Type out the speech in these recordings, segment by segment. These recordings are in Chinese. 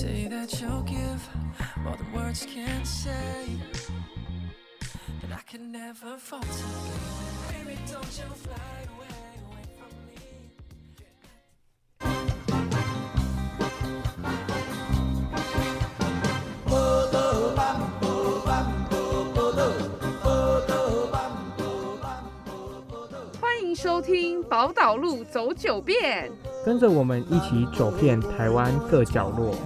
And say that you'll give more than words can't say. That I can never falter. Baby, don't you fly away, away from me. 欢迎收听宝岛路走九遍。跟着我们一起走遍台湾各角落。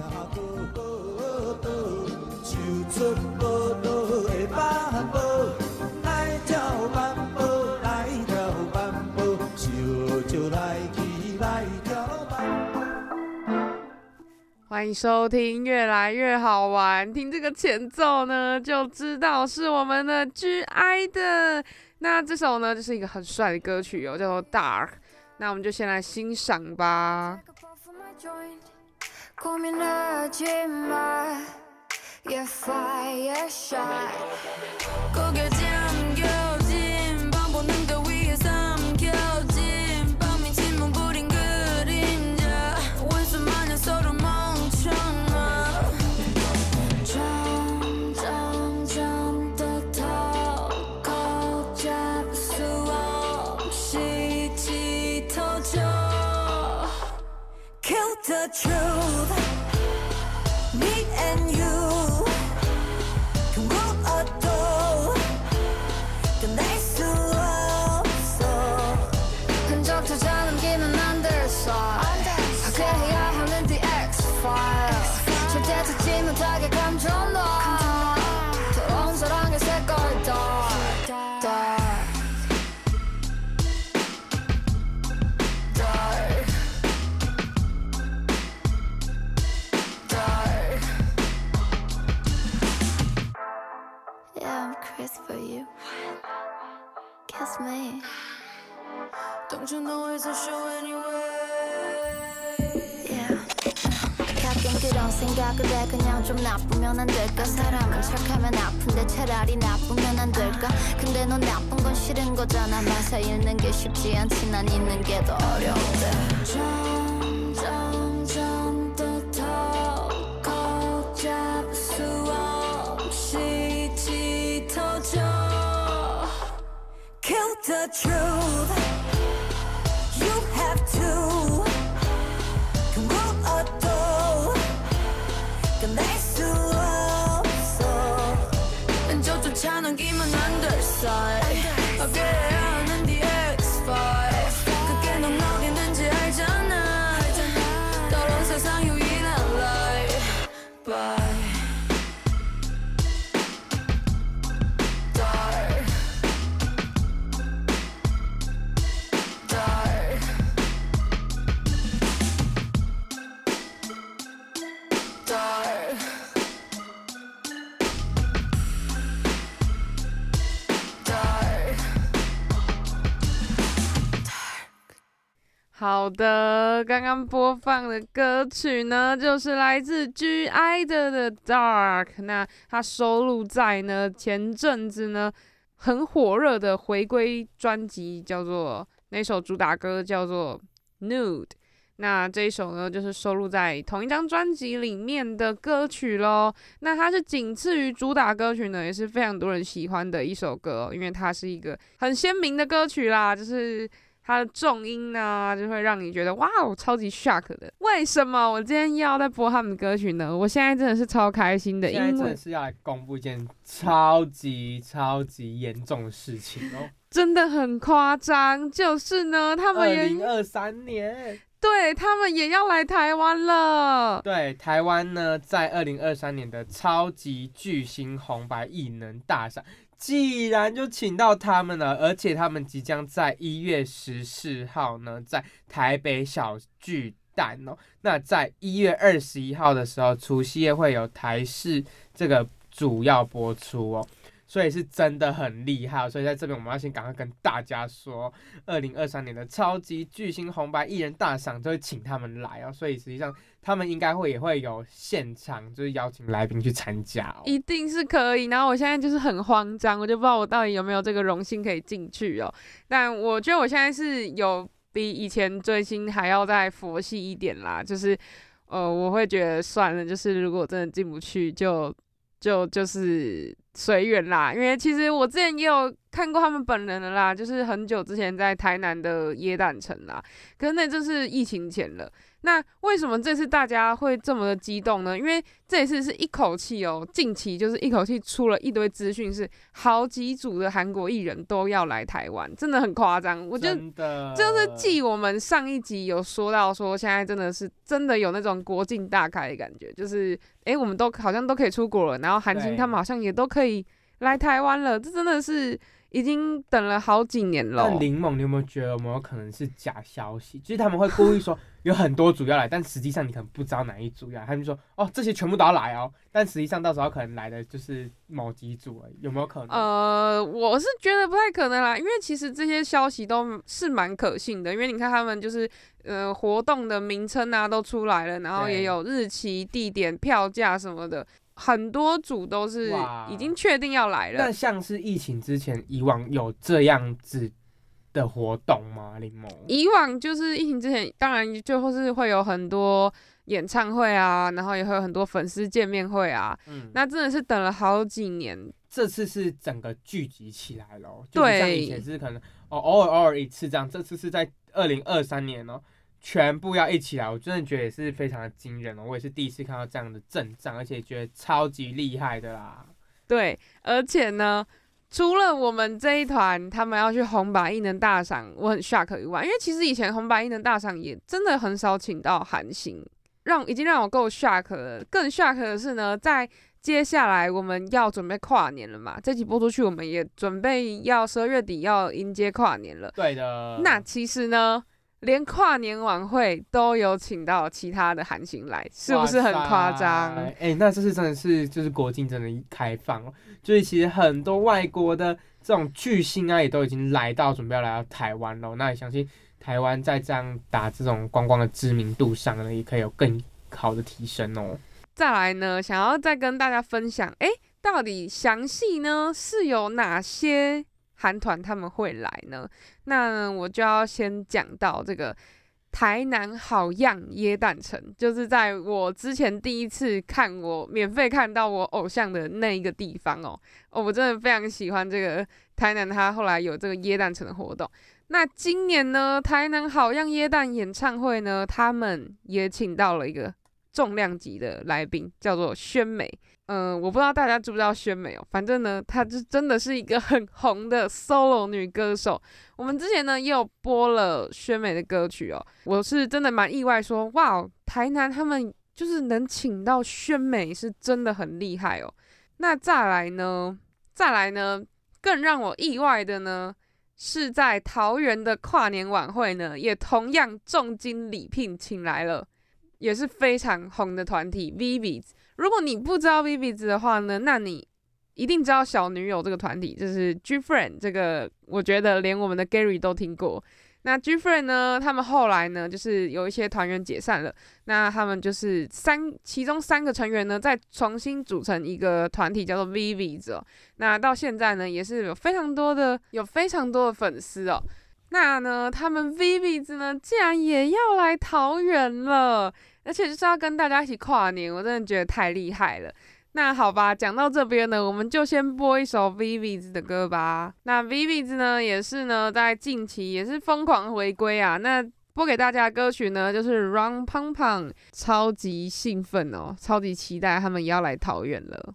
欢迎收听，越来越好玩。听这个前奏呢，就知道是我们的 G.I 的。那这首呢，就是一个很帅的歌曲哦，叫做《Dark》。那我们就先来欣赏吧。Yeah fire shot 고개 잠겨진 방 보는 거 위에 삼켜진 밤이 침묵 부린 그림자. 원수 마냥 서로 멍청아. 점점점 더턱 잡을 수 없이 짙어져. Kill the truth 나쁘면 안 될까? 사람은 착하면 아픈데 차라리 나쁘면 안 될까? 근데 넌 나쁜 건 싫은 거잖아. 맞아 잃는 게 쉽지 않지. 난 있는 게 더 어려운데. the truth 的，刚刚播放的歌曲呢，就是来自 G.I 的的 Dark。那它收录在呢前阵子呢很火热的回归专辑，叫做那首主打歌叫做 Nude。那这一首呢，就是收录在同一张专辑里面的歌曲喽。那它是仅次于主打歌曲呢，也是非常多人喜欢的一首歌哦、因为它是一个很鲜明的歌曲啦，就是它的重音呢，就会让你觉得哇，我超级 shock 的。为什么我今天要在播他们的歌曲呢？我现在真的是超开心的，因为真的是要来公布一件超级超级严重的事情哦。真的很夸张，就是呢，他二们二零二三年，对他们也要来台湾了。对台湾呢，在二零二三年的超级巨星红白艺能大赏，既然就请到他们了，而且他们即将在一月十四号呢，在台北小巨蛋哦，那在一月二十一号的时候，除夕夜会有台视这个主要播出哦。所以是真的很厉害，所以在这边我们要先赶快跟大家说，二零二三年的超级巨星红白艺人大赏就会请他们来哦，所以实际上他们应该会也会有现场，就是邀请来宾去参加。一定是可以，然后我现在就是很慌张，我就不知道我到底有没有这个荣幸可以进去哦。但我觉得我现在是有比以前追星还要再佛系一点啦，就是呃，我会觉得算了，就是如果真的进不去就，就就是随缘啦。因为其实我之前也有看过他们本人的啦，就是很久之前在台南的耶诞城啦，可是那就是疫情前了。那为什么这次大家会这么的激动呢？因为这一次是一口气哦，近期就是一口气出了一堆资讯，是好几组的韩国艺人都要来台湾，真的很夸张。我觉得真的就是继我们上一集有说到说，现在真的是真的有那种国境大开的感觉，就是诶，我们都好像都可以出国了，然后韩星他们好像也都可以来台湾了，这真的是已经等了好几年了但。林猛，你有没有觉得有没有可能是假消息？就是他们会故意说有很多组要来，但实际上你可能不知道哪一组要来，他们就说哦这些全部都要来哦，但实际上到时候可能来的就是某几组而已，有没有可能？呃，我是觉得不太可能啦，因为其实这些消息都是蛮可信的，因为你看他们就是呃活动的名称啊都出来了，然后也有日期、地点、票价什么的，很多组都是已经确定要来了那。像是疫情之前，以往有这样子的活动吗？林某？以往就是疫情之前，当然就是会有很多演唱会啊，然后也会有很多粉丝见面会啊，嗯，那真的是等了好几年。这次是整个聚集起来了哦，就不像以前是可能哦偶尔偶尔一次这样，这次是在二零二三年哦，全部要一起来，我真的觉得也是非常的惊人哦，我也是第一次看到这样的阵仗，而且觉得超级厉害的啦。对，而且呢，除了我们这一团他们要去红白艺能大赏，我很 shock 以外，因为其实以前红白艺能大赏也真的很少请到韩星，让已经让我够 shock 了。更 shock 的是呢，在接下来我们要准备跨年了嘛，这集播出去，我们也准备要十二月底要迎接跨年了。对的，那其实呢，连跨年晚会都有请到其他的韩星来，是不是很夸张？哎、欸那这是真的是就是国境真的开放哦，就是其实很多外国的这种巨星啊，也都已经来到准备要来到台湾了。那也相信台湾在这样打这种观光的知名度上呢，也可以有更好的提升哦。再来呢，想要再跟大家分享，诶，到底详细呢是有哪些韩团他们会来呢？那我就要先讲到这个台南好样耶诞城，就是在我之前第一次看我免费看到我偶像的那一个地方哦，哦，我真的非常喜欢这个台南，它后来有这个耶诞城的活动。那今年呢，台南好样耶诞演唱会呢，他们也请到了一个重量级的来宾，叫做宣美。嗯、我不知道大家知不知道宣美哦，反正呢，她就真的是一个很红的 solo 女歌手。我们之前呢也有播了宣美的歌曲哦，我是真的蛮意外说，哇，台南他们就是能请到宣美，是真的很厉害哦。那再来呢，再来呢，更让我意外的呢，是在桃园的跨年晚会呢，也同样重金礼聘请来了。也是非常红的团体 Vivi's。如果你不知道 Vivi's 的话呢，那你一定知道小女友这个团体，就是 G Friend 这个，我觉得连我们的 Gary 都听过。那 G Friend 呢，他们后来呢，就是有一些团员解散了，那他们就是三，其中三个成员呢，再重新组成一个团体，叫做 Vivi's 哦。那到现在呢，也是有非常多的，有非常多的粉丝哦。那呢，他们 Vivi's 呢，竟然也要来桃园了。而且就是要跟大家一起跨年，我真的觉得太厉害了。那好吧，讲到这边呢，我们就先播一首 Vivi's 的歌吧。那 Vivi's 呢，也是呢，在近期也是疯狂回归啊。那播给大家的歌曲呢，就是 Run 胖胖，超级兴奋哦，超级期待他们也要来桃园了。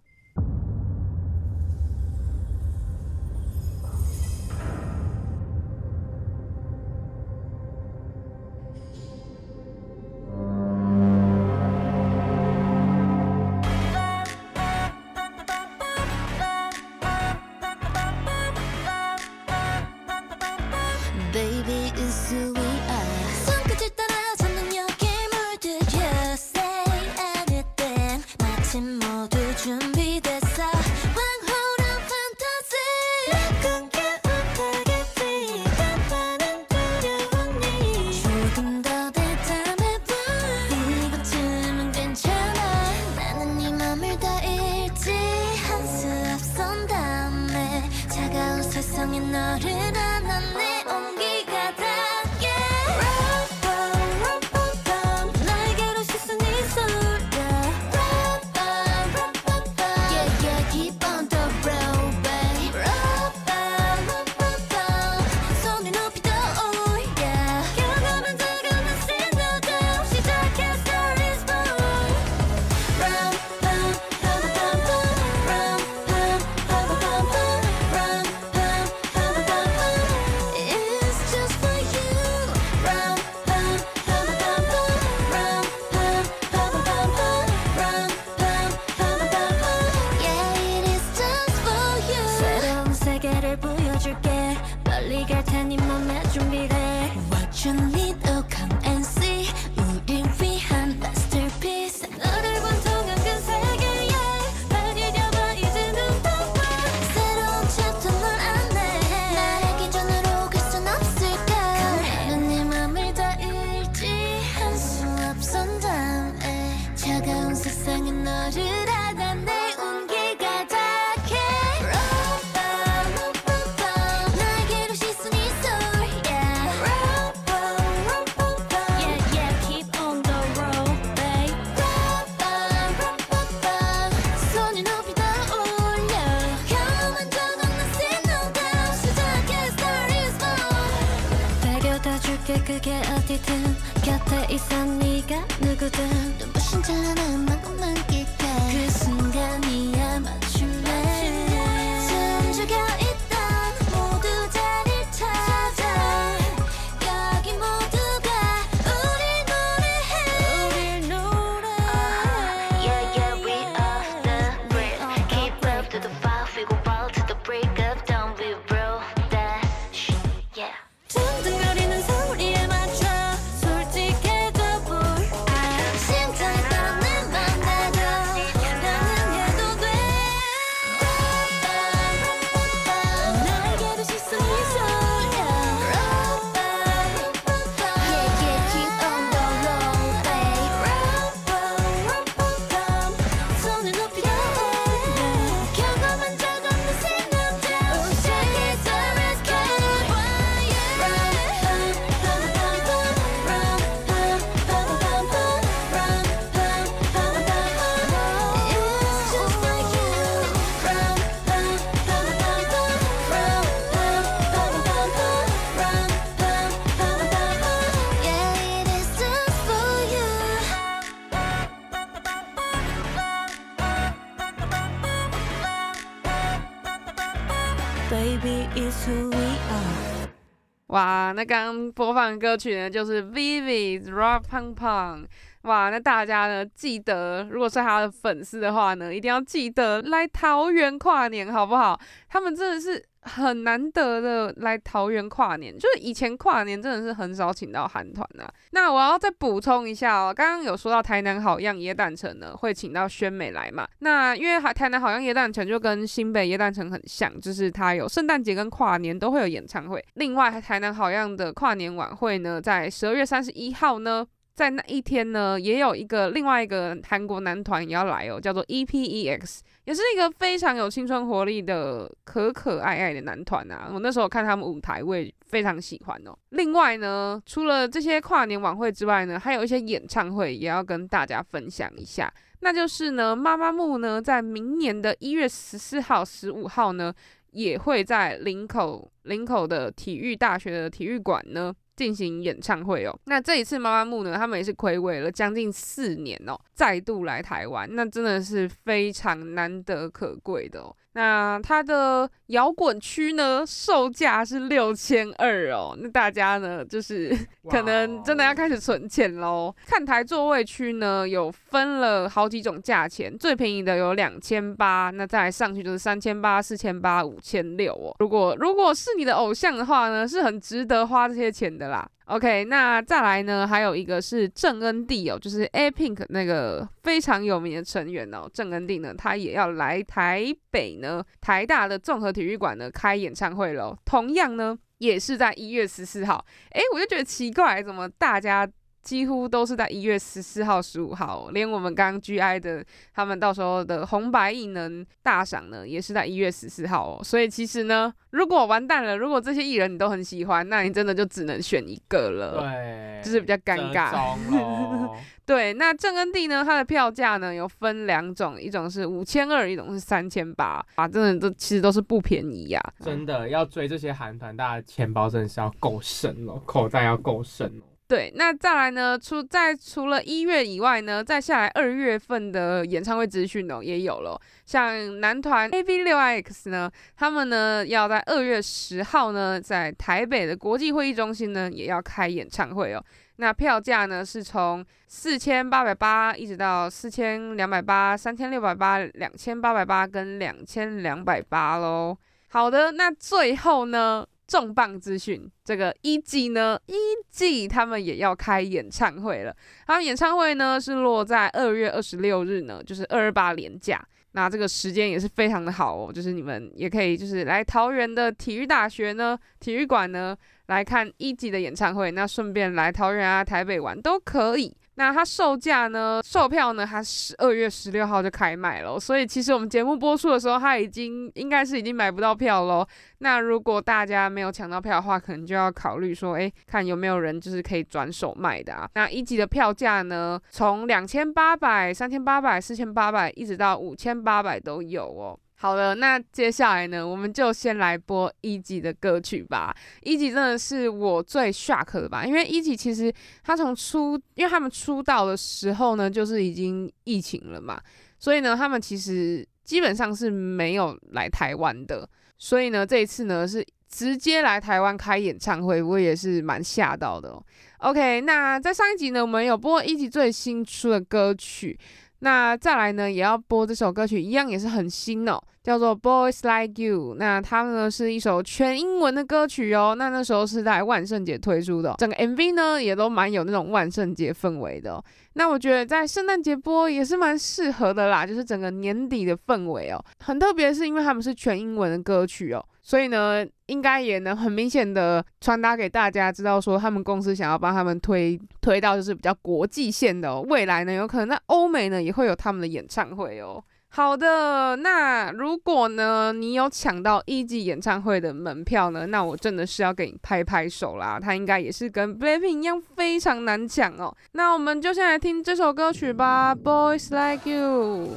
啊，那刚播放歌曲呢，就是 Vivi's rapung Pong。哇，那大家呢记得，如果是他的粉丝的话呢，一定要记得来桃园跨年，好不好？他们真的是很难得的来桃园跨年，就是以前跨年真的是很少请到韩团呐。那我要再补充一下哦，刚刚有说到台南好样耶诞城呢会请到宣美来嘛？那因为台南好样耶诞城就跟新北耶诞城很像，就是它有圣诞节跟跨年都会有演唱会。另外，台南好样的跨年晚会呢，在十二月三十一号呢。在那一天呢，也有一个另外一个韩国男团也要来哦，叫做 E.P.E.X，也是一个非常有青春活力的可可爱爱的男团啊。我那时候看他们舞台，我也非常喜欢哦。另外呢，除了这些跨年晚会之外呢，还有一些演唱会也要跟大家分享一下。那就是呢，妈妈木呢在明年的一月十四号、十五号呢，也会在林口林口的体育大学的体育馆呢进行演唱会哦。那这一次妈妈木呢，他们也是暌违了将近四年哦，再度来台湾，那真的是非常难得可贵的哦。那它的摇滚区呢，售价是六千二哦。那大家呢，就是 可能真的要开始存钱喽。看台座位区呢，有分了好几种价钱，最便宜的有两千八，那再来上去就是三千八、四千八、五千六哦。如果如果是你的偶像的话呢，是很值得花这些钱的啦。OK，那再来呢，还有一个是郑恩地哦，就是 A Pink 那个非常有名的成员哦，郑恩地呢，他也要来台北呢，台大的综合体育馆呢开演唱会了。同样呢，也是在一月十四号。诶，我就觉得奇怪，怎么大家几乎都是在一月十四号、十五号，连我们刚刚 GI 的他们到时候的红白艺能大赏呢，也是在一月十四号哦。所以其实呢，如果完蛋了，如果这些艺人你都很喜欢，那你真的就只能选一个了。对，就是比较尴尬 对，那正恩地呢，它的票价呢有分两种，一种是五千二，一种是三千八啊，真的都其实都是不便宜呀、真的要追这些韩团，大家钱包真的是要够深哦，口袋要够深哦。对，那再来呢，除在除了一月以外呢，再下来二月份的演唱会资讯哦也有了，像男团 AV 六 X 呢，他们呢要在二月十号呢，在台北的国际会议中心呢也要开演唱会哦。那票价呢是从四千八百八一直到四千两百八、三千六百八、两千八百八跟两千两百八喽。好的，那最后呢，重磅资讯，这个一季呢，一季他们也要开演唱会了。他们演唱会呢是落在二月二十六日呢，就是二二八连假。那这个时间也是非常的好哦，就是你们也可以就是来桃园的体育大学呢，体育馆呢来看一季的演唱会，那顺便来桃园啊、台北玩都可以。那它售价呢，售票呢，它十二月十六号就开卖了，所以其实我们节目播出的时候，它已经应该是已经买不到票喽。那如果大家没有抢到票的话，可能就要考虑说，诶，看有没有人就是可以转手卖的啊。那一级的票价呢，从两千八百、三千八百、四千八百，一直到五千八百都有哦。好了，那接下来呢，我们就先来播一级的歌曲吧。一级真的是我最 shock 的吧，因为一级其实他从出，因为他们出道的时候呢，就是已经疫情了嘛，所以呢，他们其实基本上是没有来台湾的。所以呢，这一次呢是直接来台湾开演唱会，我也是蛮吓到的哦。OK，那在上一集呢，我们有播一集最新出的歌曲，那再来呢，也要播这首歌曲，一样也是很新哦，叫做《Boys Like You》。那它呢是一首全英文的歌曲哦。那那时候是在万圣节推出的、整个 MV 呢也都蛮有那种万圣节氛围的、那我觉得在圣诞节播也是蛮适合的啦，就是整个年底的氛围哦，很特别，是因为他们是全英文的歌曲哦，所以呢，应该也能很明显的传达给大家知道，说他们公司想要帮他们推推到就是比较国际线的、哦，未来呢有可能在欧美呢也会有他们的演唱会哦。好的，那如果呢你有抢到一级演唱会的门票呢，那我真的是要给你拍拍手啦，它应该也是跟 Blackpink 一样非常难抢哦。那我们就先来听这首歌曲吧，《Boys Like You》。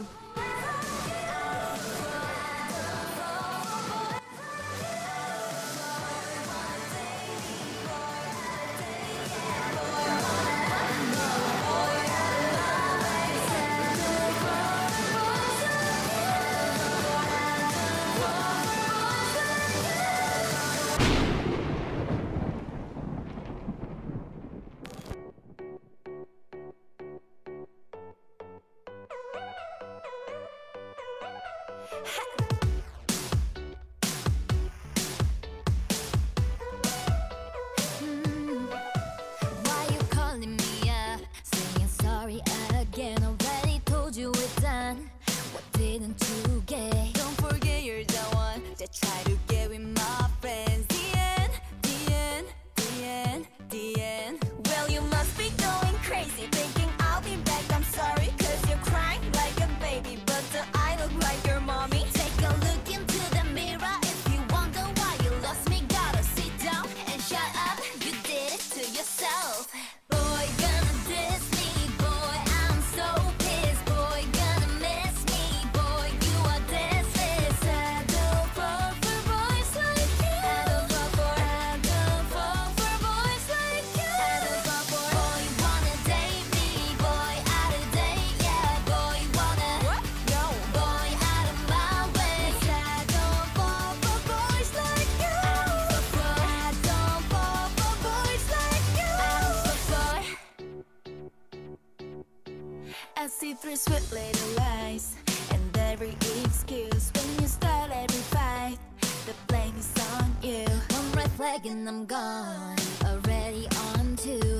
And I'm gone. Already on to.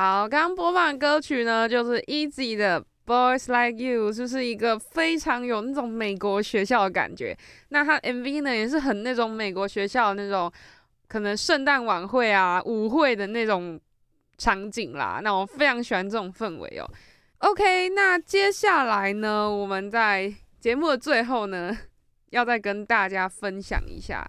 好，刚刚播放的歌曲呢，就是 Easy 的《Boys Like You》，就是一个非常有那种美国学校的感觉。那它 MV 呢，也是很那种美国学校的那种，可能圣诞晚会啊、舞会的那种场景啦。那我非常喜欢这种氛围哦。OK，那接下来呢，我们在节目的最后呢，要再跟大家分享一下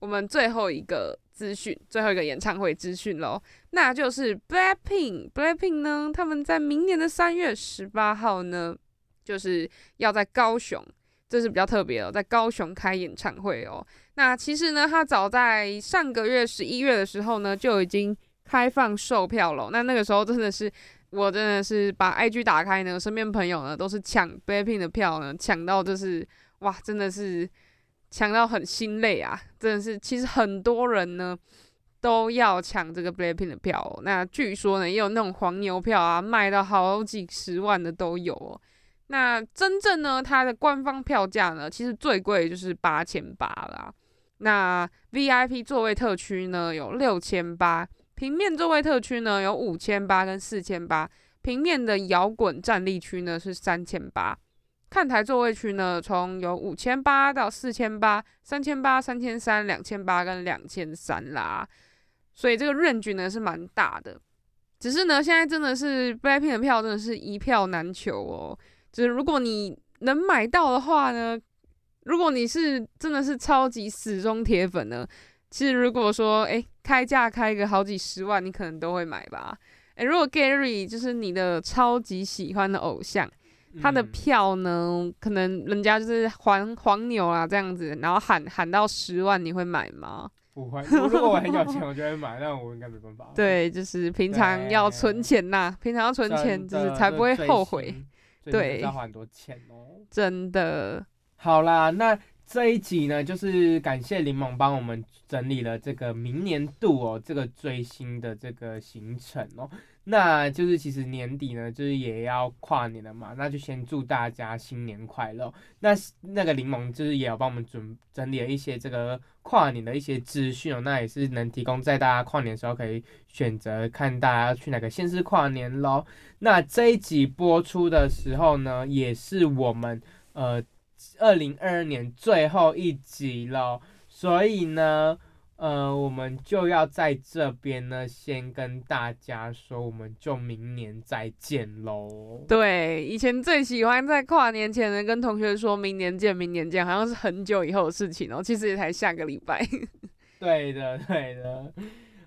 我们最后一个资讯，最后一个演唱会资讯喽。那就是 Blackpink。Blackpink 呢，他们在明年的三月十八号呢，就是要在高雄，这是比较特别哦，在高雄开演唱会哦。那其实呢，他早在上个月十一月的时候呢，就已经开放售票了。那那个时候真的是，我真的是把 IG 打开呢，身边朋友呢都是抢 Blackpink 的票呢，抢到就是哇，真的是抢到很心累啊！真的是，其实很多人呢。都要抢这个 Blackpink 的票、那据说呢，也有那种黄牛票啊，卖到好几十万的都有哦。那真正呢，它的官方票价呢，其实最贵就是八千八啦。那 VIP 座位特区呢有六千八，平面座位特区呢有五千八跟四千八，平面的摇滚站立区呢是三千八，看台座位区呢从有五千八到四千八、三千八、三千三、两千八跟两千三啦。所以这个 range 呢是蛮大的，只是呢现在真的是 Blackpink 的票真的是一票难求哦。就是如果你能买到的话呢，如果你是真的是超级死忠铁粉呢，其实如果说诶开价开个好几十万，你可能都会买吧。诶，如果 Gary 就是你的超级喜欢的偶像，他的嗯票呢，可能人家就是黄黄牛啊这样子，然后喊喊到十万，你会买吗？不会。如果我很有钱，我就会买，但我应该没办法。对，就是平常要存钱呐，平常要存钱，就是才不会后悔。。对要花很多钱哦。真的，好啦，那这一集呢，就是感谢柠檬帮我们整理了这个明年度哦，这个追星的这个行程哦。那就是其实年底呢，就是也要跨年了嘛，那就先祝大家新年快乐。那那个柠檬就是也有帮我们准整理了一些这个跨年的一些资讯哦，那也是能提供在大家跨年的时候可以选择看大家去哪个县市跨年喽。那这一集播出的时候呢，也是我们呃二零二二年最后一集咯。所以呢，呃，我们就要在这边呢，先跟大家说，我们就明年再见喽。对，以前最喜欢在跨年前呢跟同学说明年见，明年见，好像是很久以后的事情哦，其实也才下个礼拜。对的，对的。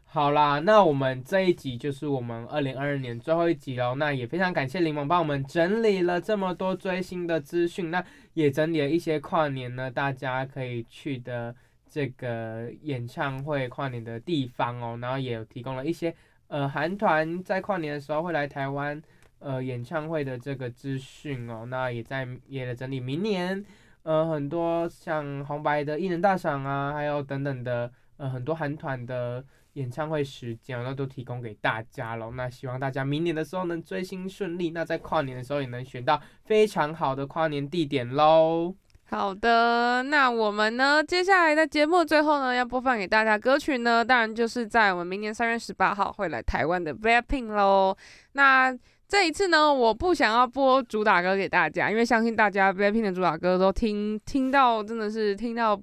好啦，那我们这一集就是我们二零二二年最后一集喽。那也非常感谢柠檬帮我们整理了这么多追星的资讯，那也整理了一些跨年呢大家可以去的这个演唱会跨年的地方哦，然后也有提供了一些呃韩团在跨年的时候会来台湾呃演唱会的这个资讯哦。那也在也在整理明年呃很多像红白的艺人大赏啊，还有等等的呃很多韩团的。演唱会时间，那都提供给大家了。那希望大家明年的时候能追星顺利，那在跨年的时候也能选到非常好的跨年地点喽。好的，那我们呢，接下来的节目最后呢，要播放给大家歌曲呢，当然就是在我们明年三月十八号会来台湾的 Vaping 喽。那这一次呢，我不想要播主打歌给大家，因为相信大家 Vaping 的主打歌都听听到，真的是听到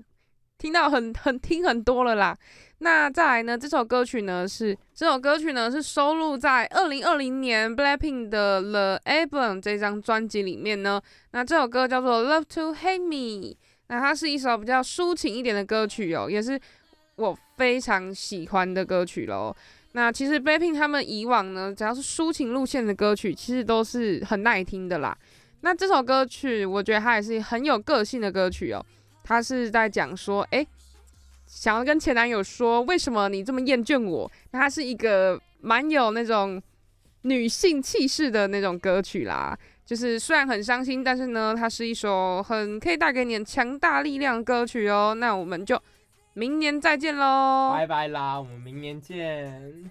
听到很很听很多了啦。那再来呢？这首歌曲呢是这首歌曲呢是收录在二零二零年 Blackpink 的 The Album 这张专辑里面呢。那这首歌叫做 Love to Hate Me。那它是一首比较抒情一点的歌曲哦，也是我非常喜欢的歌曲喽。那其实 Blackpink 他们以往呢，只要是抒情路线的歌曲，其实都是很耐听的啦。那这首歌曲，我觉得它也是很有个性的歌曲哦。它是在讲说，诶。想要跟前男友说，为什么你这么厌倦我？那它是一个蛮有那种女性气势的那种歌曲啦。就是虽然很伤心，但是呢，它是一首很可以带给你强大力量的歌曲哦。那我们就明年再见喽，拜拜啦，我们明年见。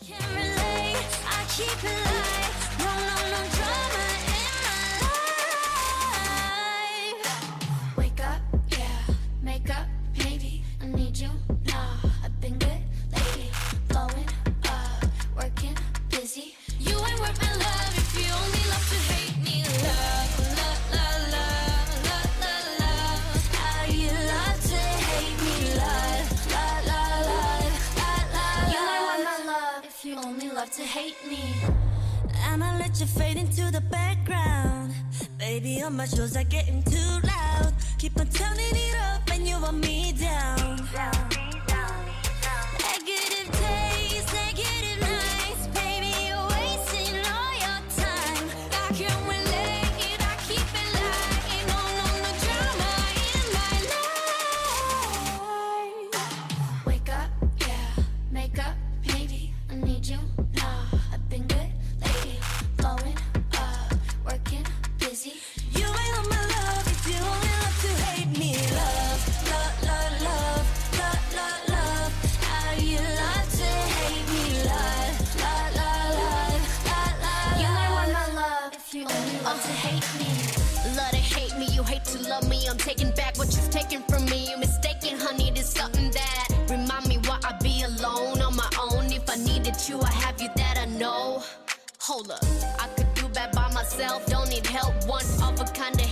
can't relate. I keep only love to hate me. I'ma let you fade into the background. Baby, all my shows are getting too loud. Keep on turning it up and you want me down. Negative from me. You're mistaken, honey. There's something that remind me why I be alone on my own. If I needed you, I have you that I know. Hold up, I could do bad by myself. Don't need help. One of a kind of